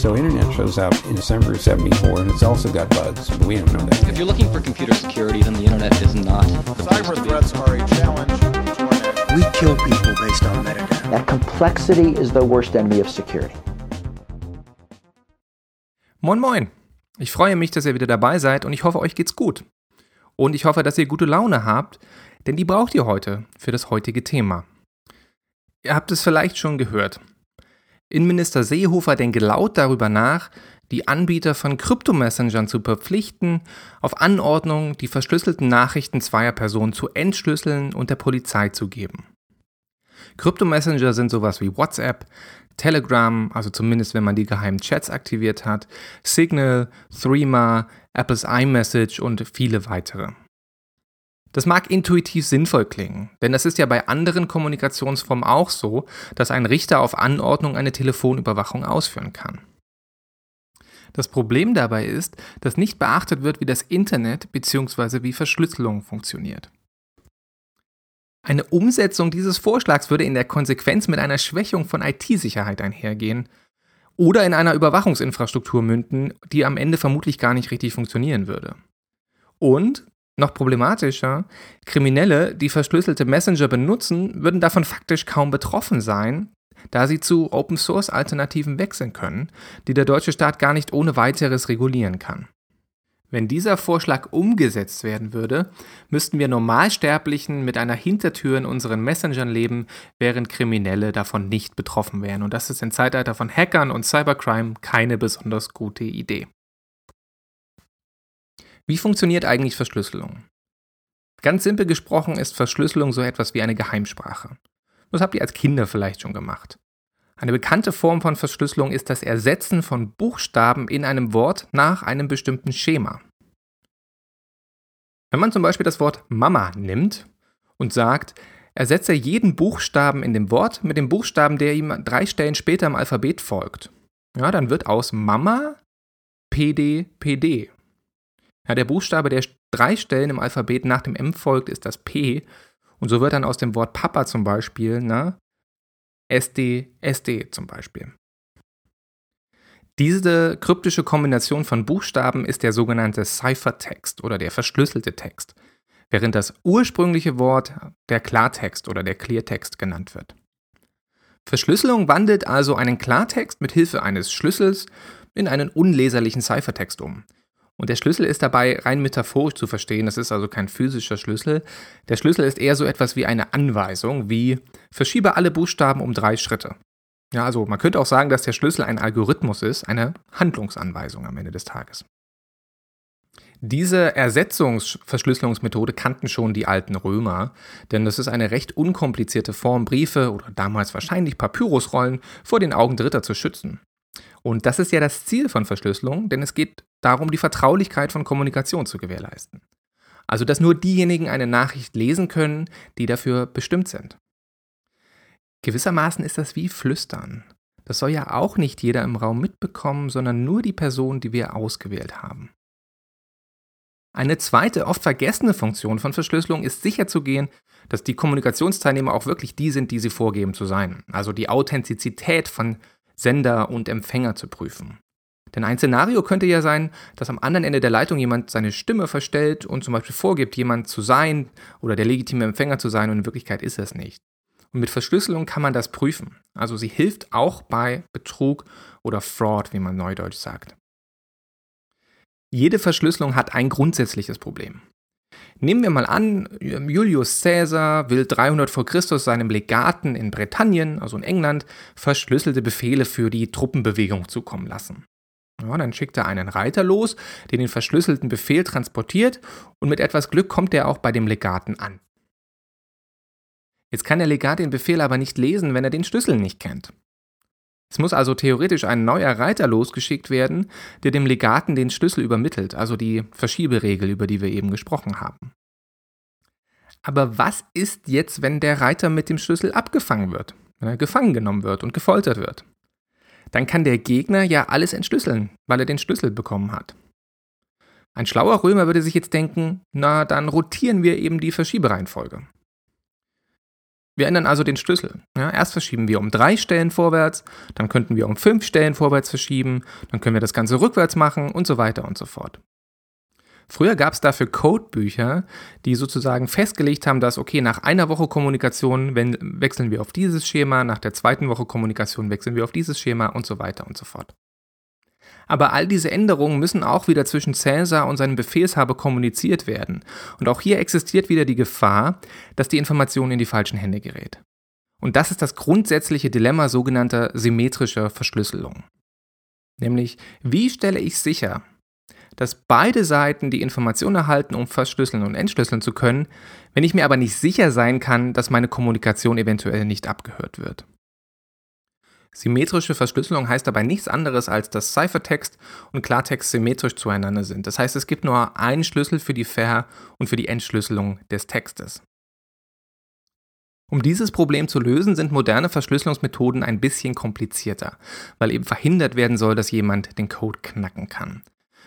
So internet shows up in December of 74 and it's also got bugs, but we don't know that. If you're looking for computer security, then the internet is not. Cyber threats are a challenge We kill people based on metadata. That complexity is the worst enemy of security. Moin Moin! Ich freue mich, dass ihr wieder dabei seid und ich hoffe, euch geht's gut. Und ich hoffe, dass ihr gute Laune habt, denn die braucht ihr heute für das heutige Thema. Ihr habt es vielleicht schon gehört. Innenminister Seehofer denke laut darüber nach, die Anbieter von Kryptomessengern zu verpflichten, auf Anordnung die verschlüsselten Nachrichten zweier Personen zu entschlüsseln und der Polizei zu geben. Kryptomessenger sind sowas wie WhatsApp, Telegram, also zumindest wenn man die geheimen Chats aktiviert hat, Signal, Threema, Apples iMessage und viele weitere. Das mag intuitiv sinnvoll klingen, denn das ist ja bei anderen Kommunikationsformen auch so, dass ein Richter auf Anordnung eine Telefonüberwachung ausführen kann. Das Problem dabei ist, dass nicht beachtet wird, wie das Internet bzw. wie Verschlüsselung funktioniert. Eine Umsetzung dieses Vorschlags würde in der Konsequenz mit einer Schwächung von IT-Sicherheit einhergehen oder in einer Überwachungsinfrastruktur münden, die am Ende vermutlich gar nicht richtig funktionieren würde. Und, noch problematischer, Kriminelle, die verschlüsselte Messenger benutzen, würden davon faktisch kaum betroffen sein, da sie zu Open-Source-Alternativen wechseln können, die der deutsche Staat gar nicht ohne weiteres regulieren kann. Wenn dieser Vorschlag umgesetzt werden würde, müssten wir Normalsterblichen mit einer Hintertür in unseren Messengern leben, während Kriminelle davon nicht betroffen wären. Und das ist im Zeitalter von Hackern und Cybercrime keine besonders gute Idee. Wie funktioniert eigentlich Verschlüsselung? Ganz simpel gesprochen ist Verschlüsselung so etwas wie eine Geheimsprache. Das habt ihr als Kinder vielleicht schon gemacht. Eine bekannte Form von Verschlüsselung ist das Ersetzen von Buchstaben in einem Wort nach einem bestimmten Schema. Wenn man zum Beispiel das Wort Mama nimmt und sagt, ersetze jeden Buchstaben in dem Wort mit dem Buchstaben, der ihm drei Stellen später im Alphabet folgt, ja, dann wird aus Mama PD PD. Ja, der Buchstabe, der drei Stellen im Alphabet nach dem M folgt, ist das P. Und so wird dann aus dem Wort Papa zum Beispiel ne, SD, SD zum Beispiel. Diese kryptische Kombination von Buchstaben ist der sogenannte Ciphertext oder der verschlüsselte Text, während das ursprüngliche Wort der Klartext oder der Cleartext genannt wird. Verschlüsselung wandelt also einen Klartext mit Hilfe eines Schlüssels in einen unleserlichen Ciphertext um. Und der Schlüssel ist dabei rein metaphorisch zu verstehen, das ist also kein physischer Schlüssel. Der Schlüssel ist eher so etwas wie eine Anweisung, wie verschiebe alle Buchstaben um drei Schritte. Ja, also man könnte auch sagen, dass der Schlüssel ein Algorithmus ist, eine Handlungsanweisung am Ende des Tages. Diese Ersetzungsverschlüsselungsmethode kannten schon die alten Römer, denn das ist eine recht unkomplizierte Form, Briefe oder damals wahrscheinlich Papyrusrollen vor den Augen Dritter zu schützen. Und das ist ja das Ziel von Verschlüsselung, denn es geht darum, die Vertraulichkeit von Kommunikation zu gewährleisten. Also, dass nur diejenigen eine Nachricht lesen können, die dafür bestimmt sind. Gewissermaßen ist das wie Flüstern. Das soll ja auch nicht jeder im Raum mitbekommen, sondern nur die Person, die wir ausgewählt haben. Eine zweite, oft vergessene Funktion von Verschlüsselung ist sicherzugehen, dass die Kommunikationsteilnehmer auch wirklich die sind, die sie vorgeben zu sein. Also die Authentizität von Sender und Empfänger zu prüfen. Denn ein Szenario könnte ja sein, dass am anderen Ende der Leitung jemand seine Stimme verstellt und zum Beispiel vorgibt, jemand zu sein oder der legitime Empfänger zu sein und in Wirklichkeit ist es nicht. Und mit Verschlüsselung kann man das prüfen. Also sie hilft auch bei Betrug oder Fraud, wie man neudeutsch sagt. Jede Verschlüsselung hat ein grundsätzliches Problem. Nehmen wir mal an, Julius Caesar will 300 vor Christus seinem Legaten in Britannien, also in England, verschlüsselte Befehle für die Truppenbewegung zukommen lassen. Ja, dann schickt er einen Reiter los, der den verschlüsselten Befehl transportiert und mit etwas Glück kommt er auch bei dem Legaten an. Jetzt kann der Legat den Befehl aber nicht lesen, wenn er den Schlüssel nicht kennt. Es muss also theoretisch ein neuer Reiter losgeschickt werden, der dem Legaten den Schlüssel übermittelt, also die Verschieberegel, über die wir eben gesprochen haben. Aber was ist jetzt, wenn der Reiter mit dem Schlüssel abgefangen wird, wenn er gefangen genommen wird und gefoltert wird? Dann kann der Gegner ja alles entschlüsseln, weil er den Schlüssel bekommen hat. Ein schlauer Römer würde sich jetzt denken, na, dann rotieren wir eben die Verschiebereihenfolge. Wir ändern also den Schlüssel. Ja, erst verschieben wir um drei Stellen vorwärts, dann könnten wir um fünf Stellen vorwärts verschieben, dann können wir das Ganze rückwärts machen und so weiter und so fort. Früher gab es dafür Codebücher, die sozusagen festgelegt haben, dass, okay, nach einer Woche Kommunikation wechseln wir auf dieses Schema, nach der zweiten Woche Kommunikation wechseln wir auf dieses Schema und so weiter und so fort. Aber all diese Änderungen müssen auch wieder zwischen Cäsar und seinem Befehlshaber kommuniziert werden. Und auch hier existiert wieder die Gefahr, dass die Information in die falschen Hände gerät. Und das ist das grundsätzliche Dilemma sogenannter symmetrischer Verschlüsselung. Nämlich, wie stelle ich sicher, dass beide Seiten die Information erhalten, um verschlüsseln und entschlüsseln zu können, wenn ich mir aber nicht sicher sein kann, dass meine Kommunikation eventuell nicht abgehört wird. Symmetrische Verschlüsselung heißt dabei nichts anderes, als dass Ciphertext und Klartext symmetrisch zueinander sind. Das heißt, es gibt nur einen Schlüssel für die Ver- und für die Entschlüsselung des Textes. Um dieses Problem zu lösen, sind moderne Verschlüsselungsmethoden ein bisschen komplizierter, weil eben verhindert werden soll, dass jemand den Code knacken kann.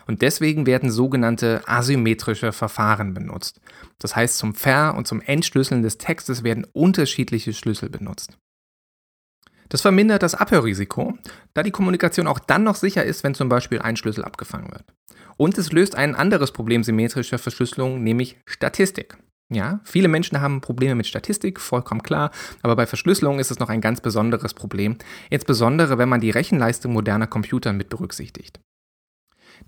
Und deswegen werden sogenannte asymmetrische Verfahren benutzt. Das heißt, zum Ver- und zum Entschlüsseln des Textes werden unterschiedliche Schlüssel benutzt. Das vermindert das Abhörrisiko, da die Kommunikation auch dann noch sicher ist, wenn zum Beispiel ein Schlüssel abgefangen wird. Und es löst ein anderes Problem symmetrischer Verschlüsselung, nämlich Statistik. Ja, viele Menschen haben Probleme mit Statistik, vollkommen klar, aber bei Verschlüsselung ist es noch ein ganz besonderes Problem, insbesondere wenn man die Rechenleistung moderner Computer mit berücksichtigt.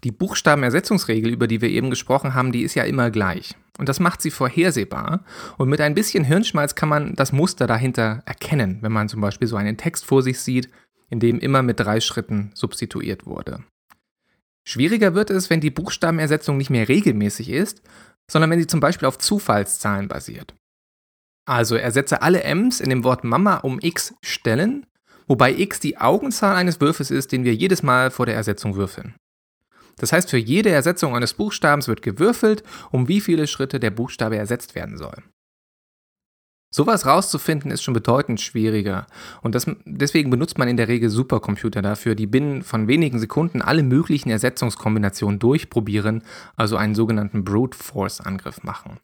Die Buchstabenersetzungsregel, über die wir eben gesprochen haben, die ist ja immer gleich. Und das macht sie vorhersehbar. Und mit ein bisschen Hirnschmalz kann man das Muster dahinter erkennen, wenn man zum Beispiel so einen Text vor sich sieht, in dem immer mit drei Schritten substituiert wurde. Schwieriger wird es, wenn die Buchstabenersetzung nicht mehr regelmäßig ist, sondern wenn sie zum Beispiel auf Zufallszahlen basiert. Also ersetze alle M's in dem Wort Mama um x Stellen, wobei x die Augenzahl eines Würfels ist, den wir jedes Mal vor der Ersetzung würfeln. Das heißt, für jede Ersetzung eines Buchstabens wird gewürfelt, um wie viele Schritte der Buchstabe ersetzt werden soll. Sowas rauszufinden ist schon bedeutend schwieriger und das, deswegen benutzt man in der Regel Supercomputer dafür, die binnen von wenigen Sekunden alle möglichen Ersetzungskombinationen durchprobieren, also einen sogenannten Brute Force Angriff machen.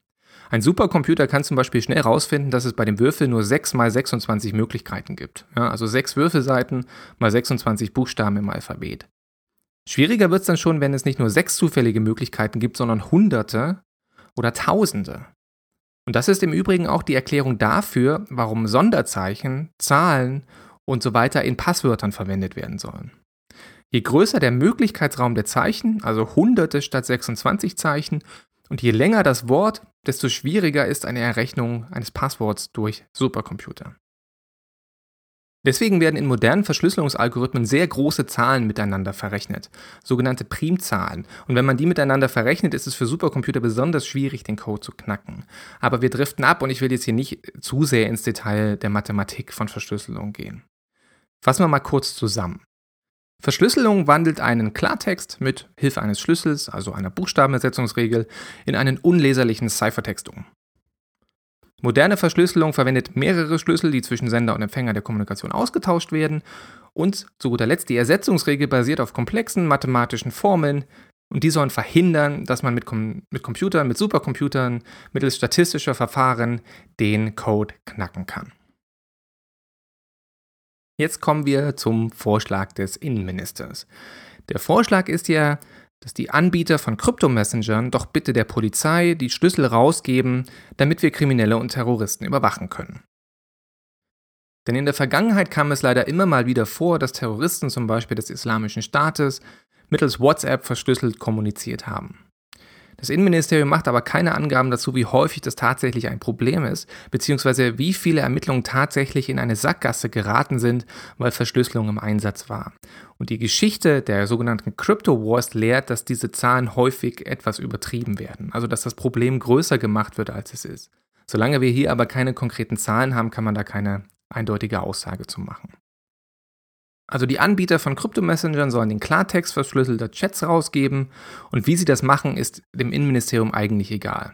Ein Supercomputer kann zum Beispiel schnell herausfinden, dass es bei dem Würfel nur 6 mal 26 Möglichkeiten gibt. Ja, also 6 Würfelseiten mal 26 Buchstaben im Alphabet. Schwieriger wird es dann schon, wenn es nicht nur sechs zufällige Möglichkeiten gibt, sondern Hunderte oder Tausende. Und das ist im Übrigen auch die Erklärung dafür, warum Sonderzeichen, Zahlen und so weiter in Passwörtern verwendet werden sollen. Je größer der Möglichkeitsraum der Zeichen, also Hunderte statt 26 Zeichen, und je länger das Wort, desto schwieriger ist eine Errechnung eines Passworts durch Supercomputer. Deswegen werden in modernen Verschlüsselungsalgorithmen sehr große Zahlen miteinander verrechnet, sogenannte Primzahlen. Und wenn man die miteinander verrechnet, ist es für Supercomputer besonders schwierig, den Code zu knacken. Aber wir driften ab und ich will jetzt hier nicht zu sehr ins Detail der Mathematik von Verschlüsselung gehen. Fassen wir mal kurz zusammen. Verschlüsselung wandelt einen Klartext mit Hilfe eines Schlüssels, also einer Buchstabenersetzungsregel, in einen unleserlichen Ciphertext um. Moderne Verschlüsselung verwendet mehrere Schlüssel, die zwischen Sender und Empfänger der Kommunikation ausgetauscht werden. Und zu guter Letzt, die Ersetzungsregel basiert auf komplexen mathematischen Formeln und die sollen verhindern, dass man mit, Com mit Computern, mit Supercomputern, mittels statistischer Verfahren den Code knacken kann. Jetzt kommen wir zum Vorschlag des Innenministers. Der Vorschlag ist ja, dass die Anbieter von Kryptomessengern doch bitte der Polizei die Schlüssel rausgeben, damit wir Kriminelle und Terroristen überwachen können. Denn in der Vergangenheit kam es leider immer mal wieder vor, dass Terroristen zum Beispiel des Islamischen Staates mittels WhatsApp verschlüsselt kommuniziert haben. Das Innenministerium macht aber keine Angaben dazu, wie häufig das tatsächlich ein Problem ist, beziehungsweise wie viele Ermittlungen tatsächlich in eine Sackgasse geraten sind, weil Verschlüsselung im Einsatz war. Und die Geschichte der sogenannten Crypto Wars lehrt, dass diese Zahlen häufig etwas übertrieben werden, also dass das Problem größer gemacht wird, als es ist. Solange wir hier aber keine konkreten Zahlen haben, kann man da keine eindeutige Aussage zu machen. Also die Anbieter von Kryptomessengern sollen den Klartext verschlüsselter Chats rausgeben und wie sie das machen, ist dem Innenministerium eigentlich egal.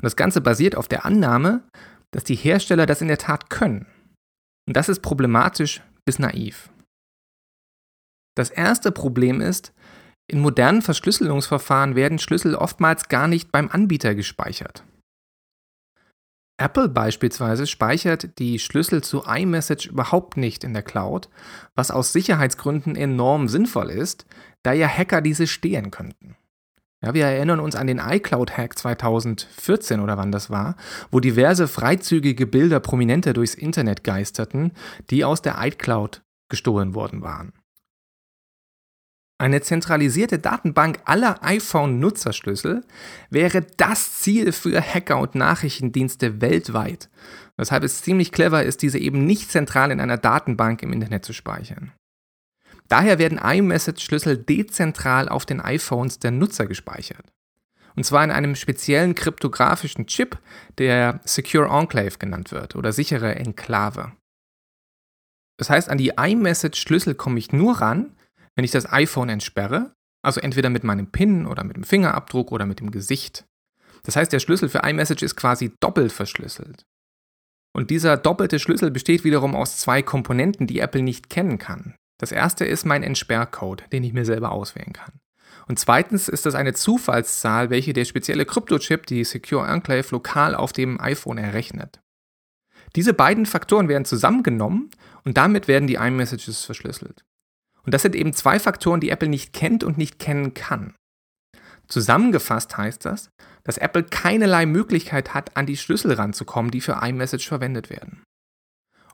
Und das Ganze basiert auf der Annahme, dass die Hersteller das in der Tat können. Und das ist problematisch bis naiv. Das erste Problem ist, in modernen Verschlüsselungsverfahren werden Schlüssel oftmals gar nicht beim Anbieter gespeichert. Apple beispielsweise speichert die Schlüssel zu iMessage überhaupt nicht in der Cloud, was aus Sicherheitsgründen enorm sinnvoll ist, da ja Hacker diese stehlen könnten. Ja, wir erinnern uns an den iCloud-Hack 2014 oder wann das war, wo diverse freizügige Bilder prominenter durchs Internet geisterten, die aus der iCloud gestohlen worden waren. Eine zentralisierte Datenbank aller iPhone-Nutzerschlüssel wäre das Ziel für Hacker und Nachrichtendienste weltweit, weshalb es ziemlich clever ist, diese eben nicht zentral in einer Datenbank im Internet zu speichern. Daher werden iMessage-Schlüssel dezentral auf den iPhones der Nutzer gespeichert. Und zwar in einem speziellen kryptografischen Chip, der Secure Enclave genannt wird oder sichere Enklave. Das heißt, an die iMessage-Schlüssel komme ich nur ran, wenn ich das iPhone entsperre, also entweder mit meinem PIN oder mit dem Fingerabdruck oder mit dem Gesicht. Das heißt, der Schlüssel für iMessage ist quasi doppelt verschlüsselt. Und dieser doppelte Schlüssel besteht wiederum aus zwei Komponenten, die Apple nicht kennen kann. Das erste ist mein Entsperrcode, den ich mir selber auswählen kann. Und zweitens ist das eine Zufallszahl, welche der spezielle Kryptochip, die Secure Enclave, lokal auf dem iPhone errechnet. Diese beiden Faktoren werden zusammengenommen und damit werden die iMessages verschlüsselt. Und das sind eben zwei Faktoren, die Apple nicht kennt und nicht kennen kann. Zusammengefasst heißt das, dass Apple keinerlei Möglichkeit hat, an die Schlüssel ranzukommen, die für iMessage verwendet werden.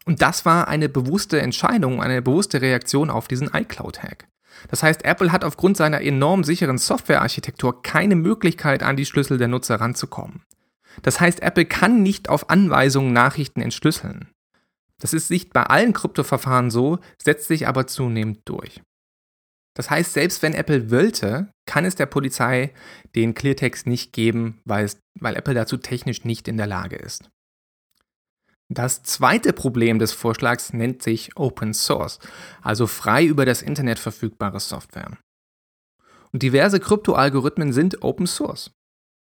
Und das war eine bewusste Entscheidung, eine bewusste Reaktion auf diesen iCloud-Hack. Das heißt, Apple hat aufgrund seiner enorm sicheren Softwarearchitektur keine Möglichkeit, an die Schlüssel der Nutzer ranzukommen. Das heißt, Apple kann nicht auf Anweisungen Nachrichten entschlüsseln. Das ist nicht bei allen Kryptoverfahren so, setzt sich aber zunehmend durch. Das heißt, selbst wenn Apple wollte, kann es der Polizei den Cleartext nicht geben, weil, es, weil Apple dazu technisch nicht in der Lage ist. Das zweite Problem des Vorschlags nennt sich Open Source, also frei über das Internet verfügbare Software. Und diverse Kryptoalgorithmen sind Open Source.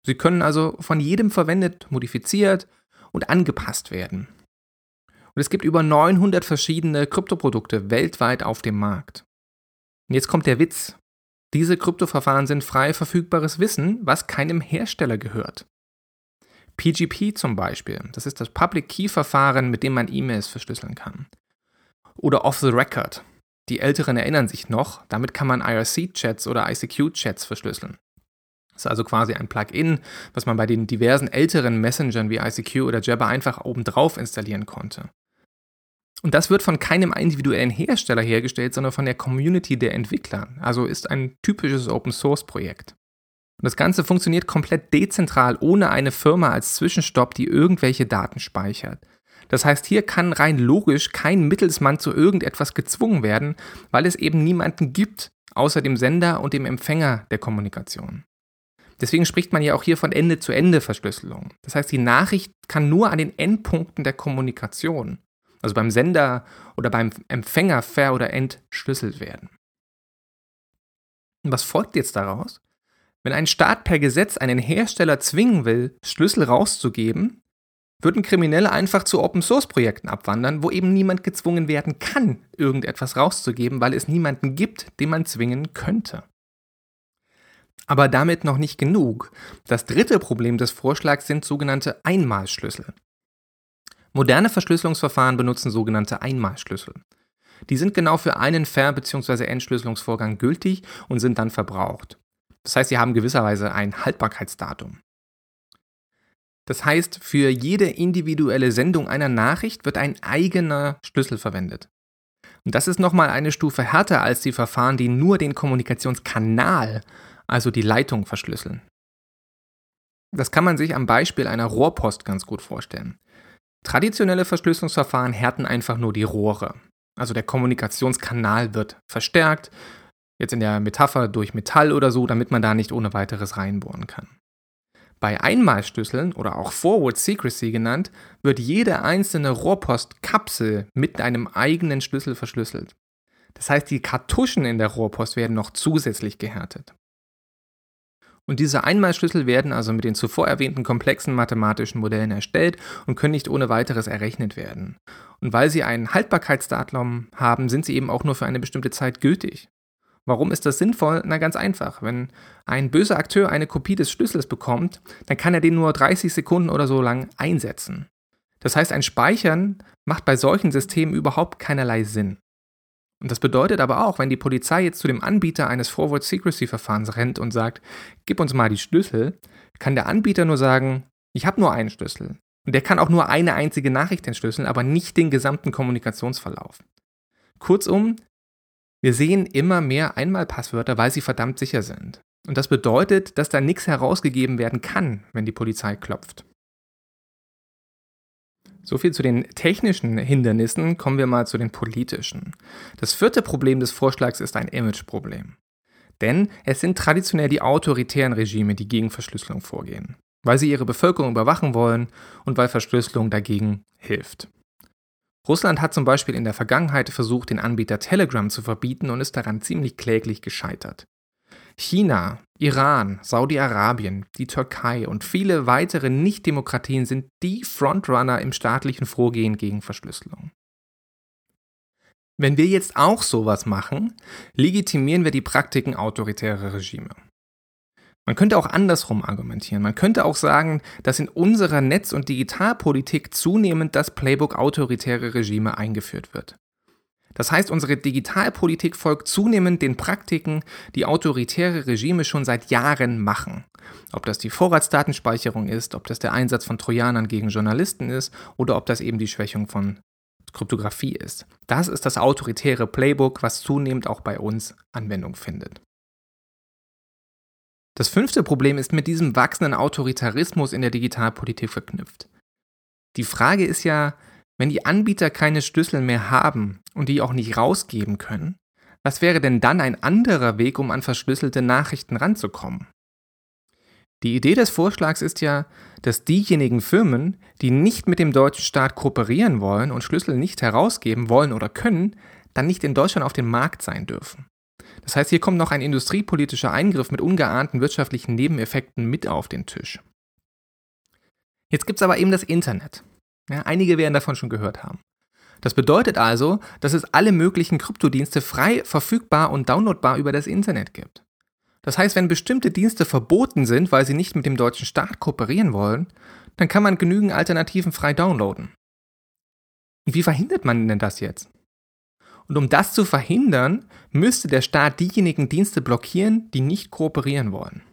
Sie können also von jedem verwendet, modifiziert und angepasst werden. Und es gibt über 900 verschiedene Kryptoprodukte weltweit auf dem Markt. Und jetzt kommt der Witz. Diese Kryptoverfahren sind frei verfügbares Wissen, was keinem Hersteller gehört. PGP zum Beispiel, das ist das Public Key Verfahren, mit dem man E-Mails verschlüsseln kann. Oder Off the Record. Die Älteren erinnern sich noch, damit kann man IRC-Chats oder ICQ-Chats verschlüsseln. Das ist also quasi ein Plugin, was man bei den diversen älteren Messengern wie ICQ oder Jabber einfach obendrauf installieren konnte. Und das wird von keinem individuellen Hersteller hergestellt, sondern von der Community der Entwickler. Also ist ein typisches Open Source Projekt. Und das Ganze funktioniert komplett dezentral, ohne eine Firma als Zwischenstopp, die irgendwelche Daten speichert. Das heißt, hier kann rein logisch kein Mittelsmann zu irgendetwas gezwungen werden, weil es eben niemanden gibt, außer dem Sender und dem Empfänger der Kommunikation. Deswegen spricht man ja auch hier von Ende-zu-Ende-Verschlüsselung. Das heißt, die Nachricht kann nur an den Endpunkten der Kommunikation, also beim Sender oder beim Empfänger ver- oder entschlüsselt werden. Und was folgt jetzt daraus? Wenn ein Staat per Gesetz einen Hersteller zwingen will, Schlüssel rauszugeben, würden Kriminelle einfach zu Open-Source-Projekten abwandern, wo eben niemand gezwungen werden kann, irgendetwas rauszugeben, weil es niemanden gibt, den man zwingen könnte. Aber damit noch nicht genug. Das dritte Problem des Vorschlags sind sogenannte Einmalschlüssel. Moderne Verschlüsselungsverfahren benutzen sogenannte Einmalschlüssel. Die sind genau für einen Ver- bzw. Entschlüsselungsvorgang gültig und sind dann verbraucht. Das heißt, sie haben gewisserweise ein Haltbarkeitsdatum. Das heißt, für jede individuelle Sendung einer Nachricht wird ein eigener Schlüssel verwendet. Und das ist nochmal eine Stufe härter als die Verfahren, die nur den Kommunikationskanal, also die Leitung, verschlüsseln. Das kann man sich am Beispiel einer Rohrpost ganz gut vorstellen. Traditionelle Verschlüsselungsverfahren härten einfach nur die Rohre. Also der Kommunikationskanal wird verstärkt, Jetzt in der Metapher durch Metall oder so, damit man da nicht ohne weiteres reinbohren kann. Bei Einmalschlüsseln oder auch Forward Secrecy genannt, wird jede einzelne Rohrpostkapsel mit einem eigenen Schlüssel verschlüsselt. Das heißt, die Kartuschen in der Rohrpost werden noch zusätzlich gehärtet. Und diese Einmalschlüssel werden also mit den zuvor erwähnten komplexen mathematischen Modellen erstellt und können nicht ohne weiteres errechnet werden. Und weil sie einen Haltbarkeitsdatum haben, sind sie eben auch nur für eine bestimmte Zeit gültig Warum ist das sinnvoll? Na ganz einfach. Wenn ein böser Akteur eine Kopie des Schlüssels bekommt, dann kann er den nur 30 Sekunden oder so lang einsetzen. Das heißt, ein Speichern macht bei solchen Systemen überhaupt keinerlei Sinn. Und das bedeutet aber auch, wenn die Polizei jetzt zu dem Anbieter eines Forward Secrecy Verfahrens rennt und sagt, gib uns mal die Schlüssel, kann der Anbieter nur sagen, ich habe nur einen Schlüssel. Und der kann auch nur eine einzige Nachricht entschlüsseln, aber nicht den gesamten Kommunikationsverlauf. Kurzum, wir sehen immer mehr Einmalpasswörter, weil sie verdammt sicher sind. Und das bedeutet, dass da nichts herausgegeben werden kann, wenn die Polizei klopft. So viel zu den technischen Hindernissen, kommen wir mal zu den politischen. Das vierte Problem des Vorschlags ist ein Imageproblem. Denn es sind traditionell die autoritären Regime, die gegen Verschlüsselung vorgehen, weil sie ihre Bevölkerung überwachen wollen und weil Verschlüsselung dagegen hilft. Russland hat zum Beispiel in der Vergangenheit versucht, den Anbieter Telegram zu verbieten und ist daran ziemlich kläglich gescheitert. China, Iran, Saudi-Arabien, die Türkei und viele weitere Nicht-Demokratien sind die Frontrunner im staatlichen Vorgehen gegen Verschlüsselung. Wenn wir jetzt auch sowas machen, legitimieren wir die Praktiken autoritärer Regime. Man könnte auch andersrum argumentieren. Man könnte auch sagen, dass in unserer Netz- und Digitalpolitik zunehmend das Playbook autoritäre Regime eingeführt wird. Das heißt, unsere Digitalpolitik folgt zunehmend den Praktiken, die autoritäre Regime schon seit Jahren machen. Ob das die Vorratsdatenspeicherung ist, ob das der Einsatz von Trojanern gegen Journalisten ist oder ob das eben die Schwächung von Kryptographie ist. Das ist das autoritäre Playbook, was zunehmend auch bei uns Anwendung findet. Das fünfte Problem ist mit diesem wachsenden Autoritarismus in der Digitalpolitik verknüpft. Die Frage ist ja, wenn die Anbieter keine Schlüssel mehr haben und die auch nicht rausgeben können, was wäre denn dann ein anderer Weg, um an verschlüsselte Nachrichten ranzukommen? Die Idee des Vorschlags ist ja, dass diejenigen Firmen, die nicht mit dem deutschen Staat kooperieren wollen und Schlüssel nicht herausgeben wollen oder können, dann nicht in Deutschland auf dem Markt sein dürfen. Das heißt, hier kommt noch ein industriepolitischer Eingriff mit ungeahnten wirtschaftlichen Nebeneffekten mit auf den Tisch. Jetzt gibt es aber eben das Internet. Ja, einige werden davon schon gehört haben. Das bedeutet also, dass es alle möglichen Kryptodienste frei verfügbar und downloadbar über das Internet gibt. Das heißt, wenn bestimmte Dienste verboten sind, weil sie nicht mit dem deutschen Staat kooperieren wollen, dann kann man genügend Alternativen frei downloaden. Und wie verhindert man denn das jetzt? Und um das zu verhindern, müsste der Staat diejenigen Dienste blockieren, die nicht kooperieren wollen.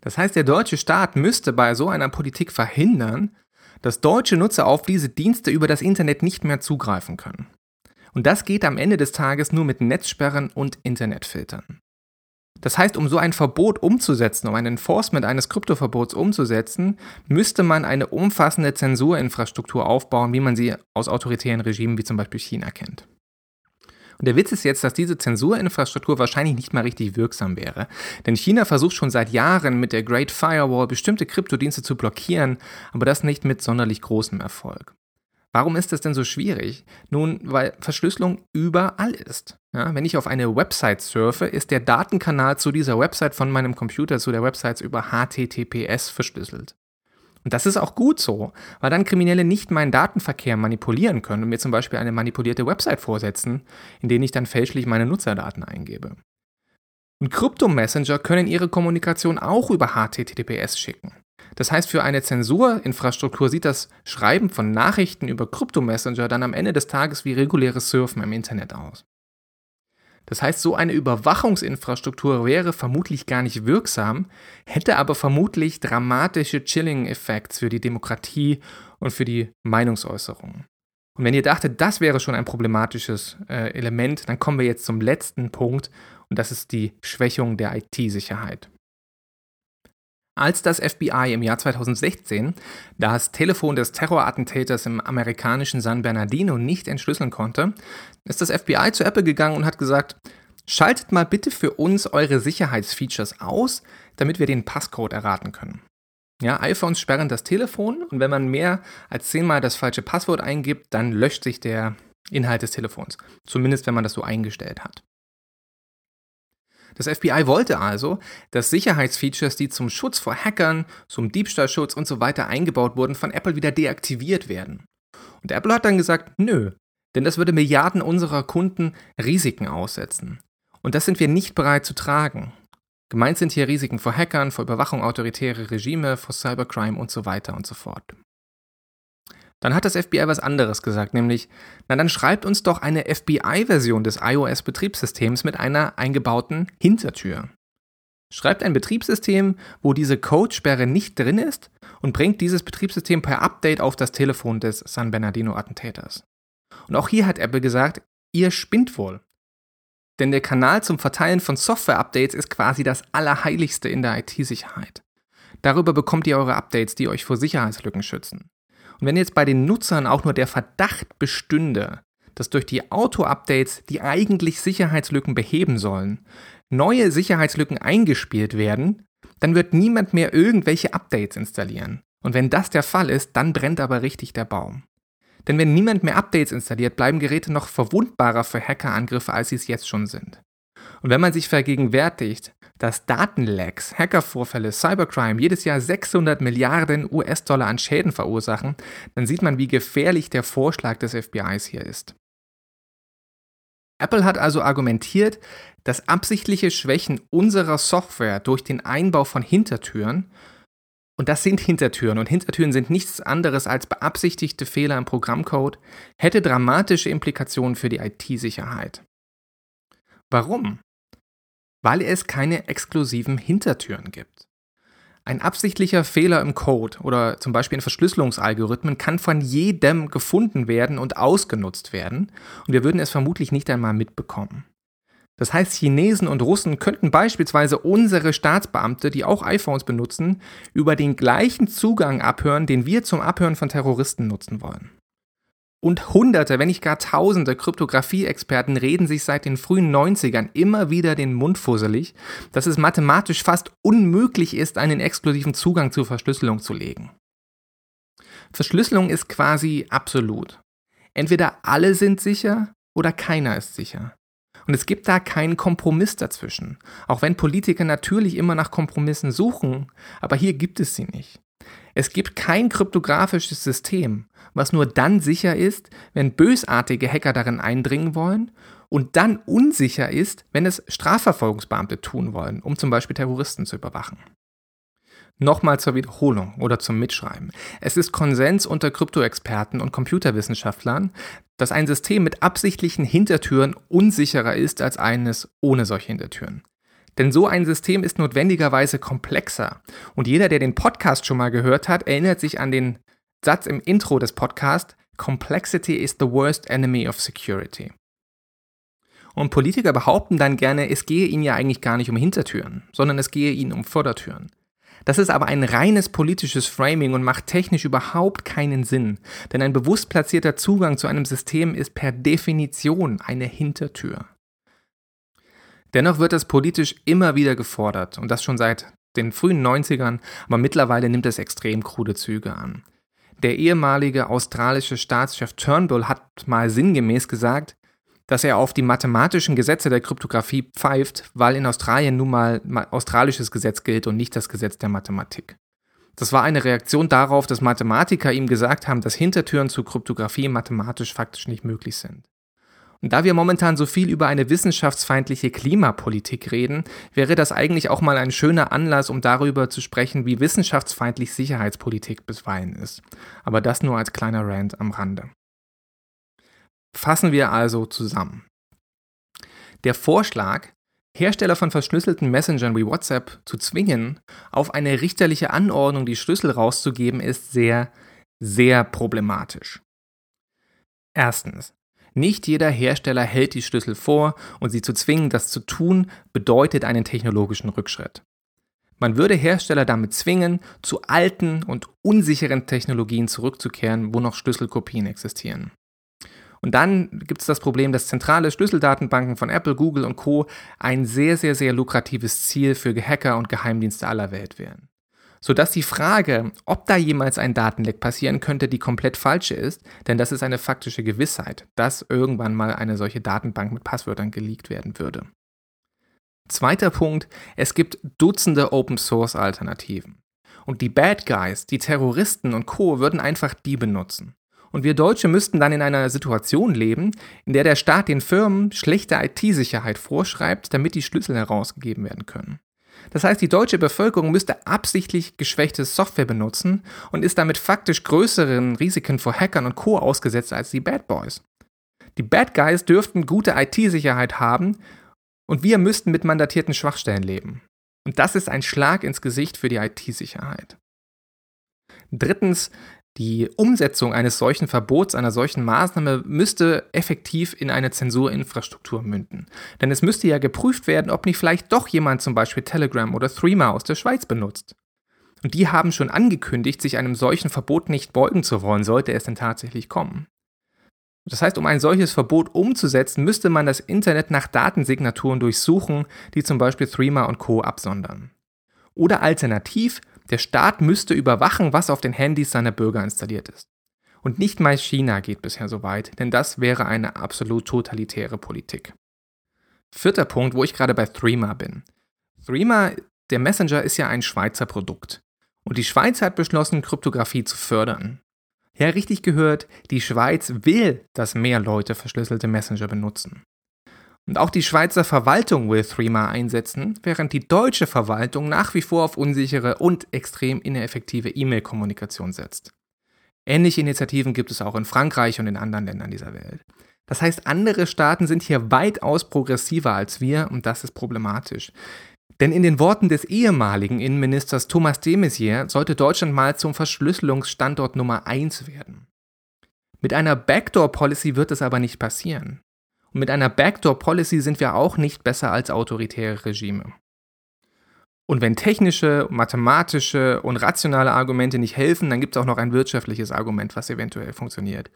Das heißt, der deutsche Staat müsste bei so einer Politik verhindern, dass deutsche Nutzer auf diese Dienste über das Internet nicht mehr zugreifen können. Und das geht am Ende des Tages nur mit Netzsperren und Internetfiltern. Das heißt, um so ein Verbot umzusetzen, um ein Enforcement eines Kryptoverbots umzusetzen, müsste man eine umfassende Zensurinfrastruktur aufbauen, wie man sie aus autoritären Regimen wie zum Beispiel China kennt. Der Witz ist jetzt, dass diese Zensurinfrastruktur wahrscheinlich nicht mal richtig wirksam wäre. Denn China versucht schon seit Jahren mit der Great Firewall bestimmte Kryptodienste zu blockieren, aber das nicht mit sonderlich großem Erfolg. Warum ist das denn so schwierig? Nun, weil Verschlüsselung überall ist. Ja, wenn ich auf eine Website surfe, ist der Datenkanal zu dieser Website von meinem Computer zu der Website über HTTPS verschlüsselt. Und das ist auch gut so, weil dann Kriminelle nicht meinen Datenverkehr manipulieren können und mir zum Beispiel eine manipulierte Website vorsetzen, in denen ich dann fälschlich meine Nutzerdaten eingebe. Und Kryptomessenger können ihre Kommunikation auch über HTTPS schicken. Das heißt, für eine Zensurinfrastruktur sieht das Schreiben von Nachrichten über Kryptomessenger dann am Ende des Tages wie reguläres Surfen im Internet aus. Das heißt, so eine Überwachungsinfrastruktur wäre vermutlich gar nicht wirksam, hätte aber vermutlich dramatische Chilling-Effekte für die Demokratie und für die Meinungsäußerung. Und wenn ihr dachtet, das wäre schon ein problematisches äh, Element, dann kommen wir jetzt zum letzten Punkt und das ist die Schwächung der IT-Sicherheit. Als das FBI im Jahr 2016 das Telefon des Terrorattentäters im amerikanischen San Bernardino nicht entschlüsseln konnte, ist das FBI zu Apple gegangen und hat gesagt, schaltet mal bitte für uns eure Sicherheitsfeatures aus, damit wir den Passcode erraten können. Ja, iPhones sperren das Telefon und wenn man mehr als zehnmal das falsche Passwort eingibt, dann löscht sich der Inhalt des Telefons. Zumindest wenn man das so eingestellt hat. Das FBI wollte also, dass Sicherheitsfeatures, die zum Schutz vor Hackern, zum Diebstahlschutz und so weiter eingebaut wurden, von Apple wieder deaktiviert werden. Und Apple hat dann gesagt, nö, denn das würde Milliarden unserer Kunden Risiken aussetzen. Und das sind wir nicht bereit zu tragen. Gemeint sind hier Risiken vor Hackern, vor Überwachung autoritärer Regime, vor Cybercrime und so weiter und so fort. Dann hat das FBI was anderes gesagt, nämlich, na dann schreibt uns doch eine FBI-Version des iOS-Betriebssystems mit einer eingebauten Hintertür. Schreibt ein Betriebssystem, wo diese Codesperre nicht drin ist und bringt dieses Betriebssystem per Update auf das Telefon des San Bernardino-Attentäters. Und auch hier hat Apple gesagt, ihr spinnt wohl. Denn der Kanal zum Verteilen von Software-Updates ist quasi das Allerheiligste in der IT-Sicherheit. Darüber bekommt ihr eure Updates, die euch vor Sicherheitslücken schützen. Und wenn jetzt bei den Nutzern auch nur der Verdacht bestünde, dass durch die Auto-Updates, die eigentlich Sicherheitslücken beheben sollen, neue Sicherheitslücken eingespielt werden, dann wird niemand mehr irgendwelche Updates installieren. Und wenn das der Fall ist, dann brennt aber richtig der Baum. Denn wenn niemand mehr Updates installiert, bleiben Geräte noch verwundbarer für Hackerangriffe, als sie es jetzt schon sind. Und wenn man sich vergegenwärtigt, dass Datenlecks, Hackervorfälle, Cybercrime jedes Jahr 600 Milliarden US-Dollar an Schäden verursachen, dann sieht man, wie gefährlich der Vorschlag des FBIs hier ist. Apple hat also argumentiert, dass absichtliche Schwächen unserer Software durch den Einbau von Hintertüren, und das sind Hintertüren, und Hintertüren sind nichts anderes als beabsichtigte Fehler im Programmcode, hätte dramatische Implikationen für die IT-Sicherheit. Warum? Weil es keine exklusiven Hintertüren gibt. Ein absichtlicher Fehler im Code oder zum Beispiel in Verschlüsselungsalgorithmen kann von jedem gefunden werden und ausgenutzt werden und wir würden es vermutlich nicht einmal mitbekommen. Das heißt, Chinesen und Russen könnten beispielsweise unsere Staatsbeamte, die auch iPhones benutzen, über den gleichen Zugang abhören, den wir zum Abhören von Terroristen nutzen wollen. Und Hunderte, wenn nicht gar Tausende Kryptographie-Experten reden sich seit den frühen 90ern immer wieder den Mund fusselig, dass es mathematisch fast unmöglich ist, einen exklusiven Zugang zur Verschlüsselung zu legen. Verschlüsselung ist quasi absolut. Entweder alle sind sicher oder keiner ist sicher. Und es gibt da keinen Kompromiss dazwischen. Auch wenn Politiker natürlich immer nach Kompromissen suchen, aber hier gibt es sie nicht. Es gibt kein kryptografisches System, was nur dann sicher ist, wenn bösartige Hacker darin eindringen wollen und dann unsicher ist, wenn es Strafverfolgungsbeamte tun wollen, um zum Beispiel Terroristen zu überwachen. Nochmal zur Wiederholung oder zum Mitschreiben. Es ist Konsens unter Kryptoexperten und Computerwissenschaftlern, dass ein System mit absichtlichen Hintertüren unsicherer ist als eines ohne solche Hintertüren. Denn so ein System ist notwendigerweise komplexer. Und jeder, der den Podcast schon mal gehört hat, erinnert sich an den Satz im Intro des Podcasts, Complexity is the worst enemy of security. Und Politiker behaupten dann gerne, es gehe ihnen ja eigentlich gar nicht um Hintertüren, sondern es gehe ihnen um Vordertüren. Das ist aber ein reines politisches Framing und macht technisch überhaupt keinen Sinn, denn ein bewusst platzierter Zugang zu einem System ist per Definition eine Hintertür. Dennoch wird es politisch immer wieder gefordert und das schon seit den frühen 90ern, aber mittlerweile nimmt es extrem krude Züge an. Der ehemalige australische Staatschef Turnbull hat mal sinngemäß gesagt, dass er auf die mathematischen Gesetze der Kryptographie pfeift, weil in Australien nun mal australisches Gesetz gilt und nicht das Gesetz der Mathematik. Das war eine Reaktion darauf, dass Mathematiker ihm gesagt haben, dass Hintertüren zur Kryptographie mathematisch faktisch nicht möglich sind. Da wir momentan so viel über eine wissenschaftsfeindliche Klimapolitik reden, wäre das eigentlich auch mal ein schöner Anlass, um darüber zu sprechen, wie wissenschaftsfeindlich Sicherheitspolitik bisweilen ist. Aber das nur als kleiner Rant am Rande. Fassen wir also zusammen. Der Vorschlag, Hersteller von verschlüsselten Messengern wie WhatsApp zu zwingen, auf eine richterliche Anordnung die Schlüssel rauszugeben, ist sehr, sehr problematisch. Erstens, nicht jeder Hersteller hält die Schlüssel vor und sie zu zwingen, das zu tun, bedeutet einen technologischen Rückschritt. Man würde Hersteller damit zwingen, zu alten und unsicheren Technologien zurückzukehren, wo noch Schlüsselkopien existieren. Und dann gibt es das Problem, dass zentrale Schlüsseldatenbanken von Apple, Google und Co. ein sehr, sehr, sehr lukratives Ziel für Hacker und Geheimdienste aller Welt wären sodass die Frage, ob da jemals ein Datenleck passieren könnte, die komplett falsche ist, denn das ist eine faktische Gewissheit, dass irgendwann mal eine solche Datenbank mit Passwörtern geleakt werden würde. Zweiter Punkt, es gibt Dutzende Open-Source-Alternativen. Und die Bad Guys, die Terroristen und Co. würden einfach die benutzen. Und wir Deutsche müssten dann in einer Situation leben, in der der Staat den Firmen schlechte IT-Sicherheit vorschreibt, damit die Schlüssel herausgegeben werden können. Das heißt, die deutsche Bevölkerung müsste absichtlich geschwächte Software benutzen und ist damit faktisch größeren Risiken vor Hackern und Co. ausgesetzt als die Bad Boys. Die Bad Guys dürften gute IT-Sicherheit haben und wir müssten mit mandatierten Schwachstellen leben. Und das ist ein Schlag ins Gesicht für die IT-Sicherheit. Drittens, die Umsetzung eines solchen Verbots, einer solchen Maßnahme müsste effektiv in eine Zensurinfrastruktur münden. Denn es müsste ja geprüft werden, ob nicht vielleicht doch jemand zum Beispiel Telegram oder Threema aus der Schweiz benutzt. Und die haben schon angekündigt, sich einem solchen Verbot nicht beugen zu wollen, sollte es denn tatsächlich kommen. Das heißt, um ein solches Verbot umzusetzen, müsste man das Internet nach Datensignaturen durchsuchen, die zum Beispiel Threema und Co. absondern. Oder alternativ, der Staat müsste überwachen, was auf den Handys seiner Bürger installiert ist. Und nicht mal China geht bisher so weit, denn das wäre eine absolut totalitäre Politik. Vierter Punkt, wo ich gerade bei Threema bin. Threema, der Messenger, ist ja ein Schweizer Produkt. Und die Schweiz hat beschlossen, Kryptographie zu fördern. Ja, richtig gehört, die Schweiz will, dass mehr Leute verschlüsselte Messenger benutzen. Und auch die Schweizer Verwaltung will Threema einsetzen, während die deutsche Verwaltung nach wie vor auf unsichere und extrem ineffektive E-Mail-Kommunikation setzt. Ähnliche Initiativen gibt es auch in Frankreich und in anderen Ländern dieser Welt. Das heißt, andere Staaten sind hier weitaus progressiver als wir und das ist problematisch. Denn in den Worten des ehemaligen Innenministers Thomas de Maizière sollte Deutschland mal zum Verschlüsselungsstandort Nummer 1 werden. Mit einer Backdoor-Policy wird es aber nicht passieren. Und mit einer Backdoor-Policy sind wir auch nicht besser als autoritäre Regime. Und wenn technische, mathematische und rationale Argumente nicht helfen, dann gibt es auch noch ein wirtschaftliches Argument, was eventuell funktioniert.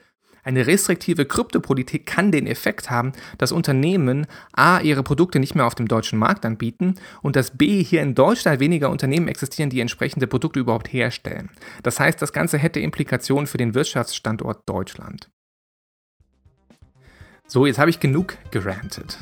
Eine restriktive Kryptopolitik kann den Effekt haben, dass Unternehmen A ihre Produkte nicht mehr auf dem deutschen Markt anbieten und dass B hier in Deutschland weniger Unternehmen existieren, die entsprechende Produkte überhaupt herstellen. Das heißt, das Ganze hätte Implikationen für den Wirtschaftsstandort Deutschland. So, jetzt habe ich genug gerantet.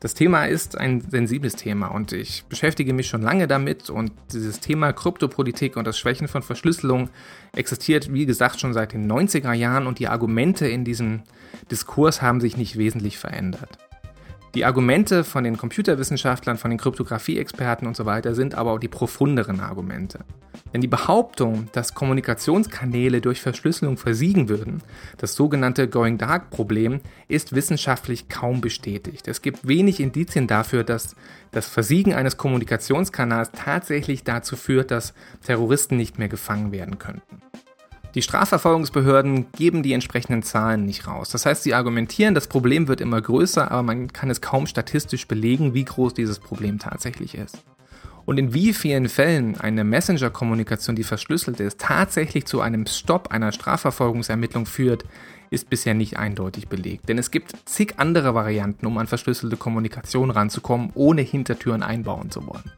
Das Thema ist ein sensibles Thema und ich beschäftige mich schon lange damit und dieses Thema Kryptopolitik und das Schwächen von Verschlüsselung existiert, wie gesagt, schon seit den 90er Jahren und die Argumente in diesem Diskurs haben sich nicht wesentlich verändert. Die Argumente von den Computerwissenschaftlern, von den Kryptographie-Experten und so weiter sind aber auch die profunderen Argumente. Denn die Behauptung, dass Kommunikationskanäle durch Verschlüsselung versiegen würden, das sogenannte Going Dark-Problem, ist wissenschaftlich kaum bestätigt. Es gibt wenig Indizien dafür, dass das Versiegen eines Kommunikationskanals tatsächlich dazu führt, dass Terroristen nicht mehr gefangen werden könnten. Die Strafverfolgungsbehörden geben die entsprechenden Zahlen nicht raus. Das heißt, sie argumentieren, das Problem wird immer größer, aber man kann es kaum statistisch belegen, wie groß dieses Problem tatsächlich ist. Und in wie vielen Fällen eine Messenger-Kommunikation, die verschlüsselt ist, tatsächlich zu einem Stopp einer Strafverfolgungsermittlung führt, ist bisher nicht eindeutig belegt. Denn es gibt zig andere Varianten, um an verschlüsselte Kommunikation ranzukommen, ohne Hintertüren einbauen zu wollen.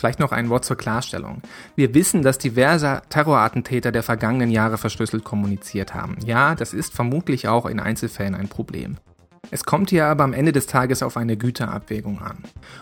Vielleicht noch ein Wort zur Klarstellung. Wir wissen, dass diverse Terrorattentäter der vergangenen Jahre verschlüsselt kommuniziert haben. Ja, das ist vermutlich auch in Einzelfällen ein Problem. Es kommt hier aber am Ende des Tages auf eine Güterabwägung an.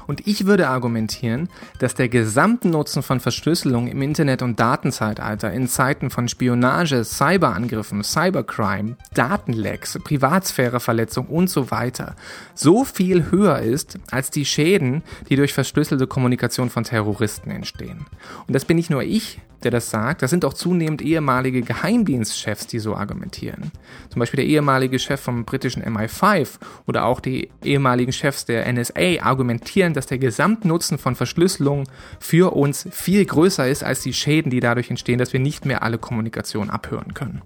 Und ich würde argumentieren, dass der gesamte Nutzen von Verschlüsselung im Internet- und Datenzeitalter in Zeiten von Spionage, Cyberangriffen, Cybercrime, Datenlecks, Privatsphäreverletzung und so weiter so viel höher ist als die Schäden, die durch verschlüsselte Kommunikation von Terroristen entstehen. Und das bin nicht nur ich, der das sagt. Das sind auch zunehmend ehemalige Geheimdienstchefs, die so argumentieren. Zum Beispiel der ehemalige Chef vom britischen MI5 oder auch die ehemaligen Chefs der NSA argumentieren, dass der Gesamtnutzen von Verschlüsselung für uns viel größer ist als die Schäden, die dadurch entstehen, dass wir nicht mehr alle Kommunikation abhören können.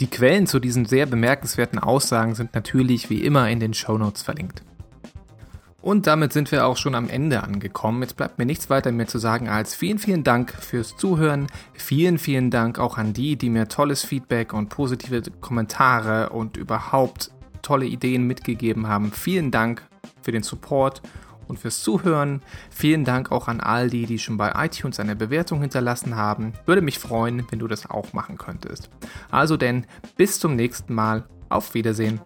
Die Quellen zu diesen sehr bemerkenswerten Aussagen sind natürlich wie immer in den Shownotes verlinkt. Und damit sind wir auch schon am Ende angekommen. Jetzt bleibt mir nichts weiter mehr zu sagen als vielen, vielen Dank fürs Zuhören. Vielen, vielen Dank auch an die, die mir tolles Feedback und positive Kommentare und überhaupt tolle Ideen mitgegeben haben. Vielen Dank für den Support und fürs Zuhören. Vielen Dank auch an all die, die schon bei iTunes eine Bewertung hinterlassen haben. Würde mich freuen, wenn du das auch machen könntest. Also denn, bis zum nächsten Mal. Auf Wiedersehen.